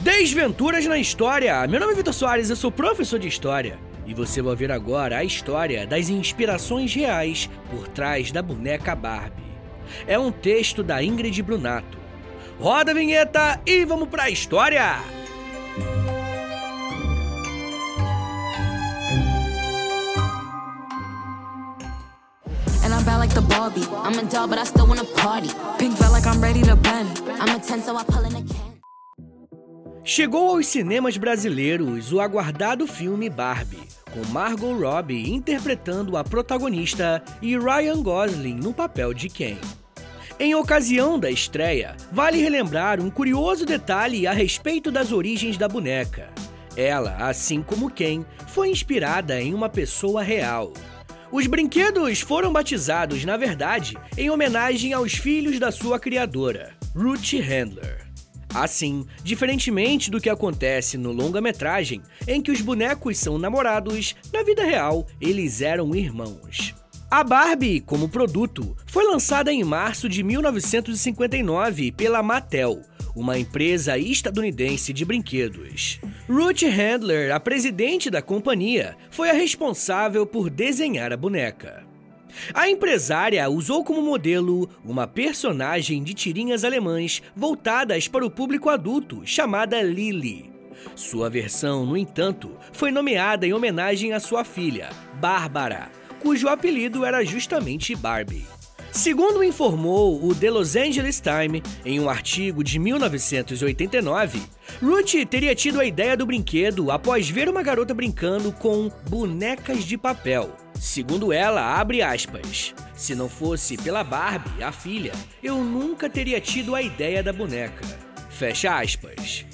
Desventuras na História! Meu nome é Vitor Soares, eu sou professor de História. E você vai ver agora a história das inspirações reais por trás da boneca Barbie. É um texto da Ingrid Brunato. Roda a vinheta e vamos pra história! And Chegou aos cinemas brasileiros o aguardado filme Barbie, com Margot Robbie interpretando a protagonista e Ryan Gosling no papel de Ken. Em ocasião da estreia, vale relembrar um curioso detalhe a respeito das origens da boneca. Ela, assim como Ken, foi inspirada em uma pessoa real. Os brinquedos foram batizados, na verdade, em homenagem aos filhos da sua criadora, Ruth Handler. Assim, diferentemente do que acontece no longa-metragem, em que os bonecos são namorados, na vida real eles eram irmãos. A Barbie, como produto, foi lançada em março de 1959 pela Mattel, uma empresa estadunidense de brinquedos. Ruth Handler, a presidente da companhia, foi a responsável por desenhar a boneca. A empresária usou como modelo uma personagem de tirinhas alemãs voltadas para o público adulto, chamada Lily. Sua versão, no entanto, foi nomeada em homenagem à sua filha, Bárbara, cujo apelido era justamente Barbie. Segundo informou o The Los Angeles Times em um artigo de 1989, Ruth teria tido a ideia do brinquedo após ver uma garota brincando com bonecas de papel. Segundo ela, abre aspas, se não fosse pela Barbie, a filha, eu nunca teria tido a ideia da boneca. Fecha aspas.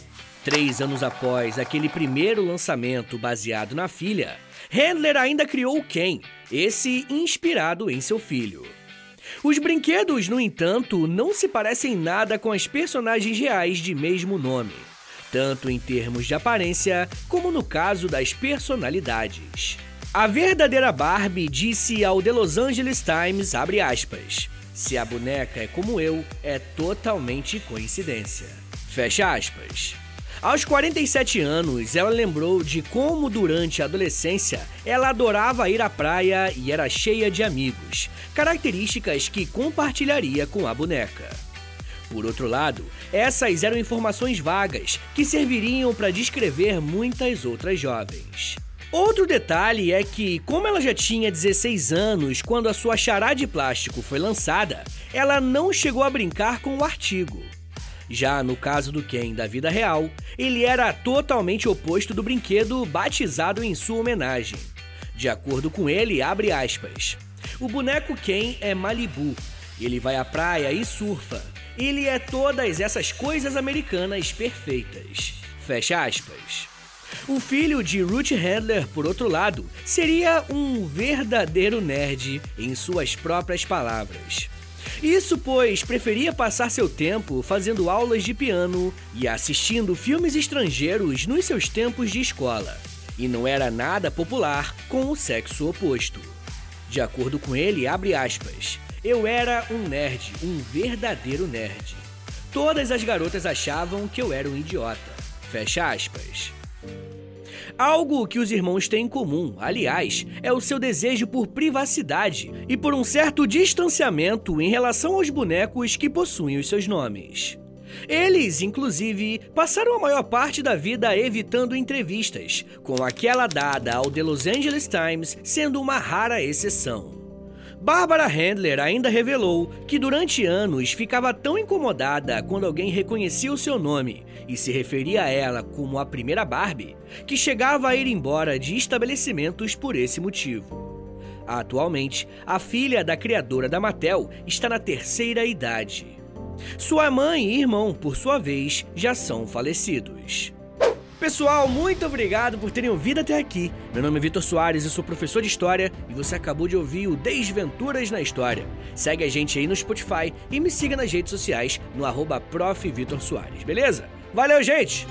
Três anos após aquele primeiro lançamento baseado na filha, Handler ainda criou o Ken, esse inspirado em seu filho. Os brinquedos, no entanto, não se parecem nada com as personagens reais de mesmo nome, tanto em termos de aparência como no caso das personalidades. A verdadeira Barbie disse ao The Los Angeles Times, aspas, se a boneca é como eu, é totalmente coincidência. Fecha aspas. Aos 47 anos, ela lembrou de como durante a adolescência ela adorava ir à praia e era cheia de amigos, características que compartilharia com a boneca. Por outro lado, essas eram informações vagas que serviriam para descrever muitas outras jovens. Outro detalhe é que, como ela já tinha 16 anos quando a sua chará de plástico foi lançada, ela não chegou a brincar com o artigo. Já no caso do Ken da vida real, ele era totalmente oposto do brinquedo batizado em sua homenagem. De acordo com ele, abre aspas. O boneco Ken é Malibu. Ele vai à praia e surfa. Ele é todas essas coisas americanas perfeitas. Fecha aspas. O filho de Ruth Handler, por outro lado, seria um verdadeiro nerd, em suas próprias palavras. Isso pois preferia passar seu tempo fazendo aulas de piano e assistindo filmes estrangeiros nos seus tempos de escola, e não era nada popular com o sexo oposto. De acordo com ele, abre aspas, eu era um nerd, um verdadeiro nerd. Todas as garotas achavam que eu era um idiota. Fecha aspas. Algo que os irmãos têm em comum, aliás, é o seu desejo por privacidade e por um certo distanciamento em relação aos bonecos que possuem os seus nomes. Eles, inclusive, passaram a maior parte da vida evitando entrevistas, com aquela dada ao The Los Angeles Times sendo uma rara exceção. Barbara Handler ainda revelou que durante anos ficava tão incomodada quando alguém reconhecia o seu nome e se referia a ela como a primeira Barbie, que chegava a ir embora de estabelecimentos por esse motivo. Atualmente, a filha da criadora da Mattel está na terceira idade. Sua mãe e irmão, por sua vez, já são falecidos. Pessoal, muito obrigado por terem ouvido até aqui. Meu nome é Vitor Soares, eu sou professor de História e você acabou de ouvir o Desventuras na História. Segue a gente aí no Spotify e me siga nas redes sociais no arroba beleza? Valeu, gente!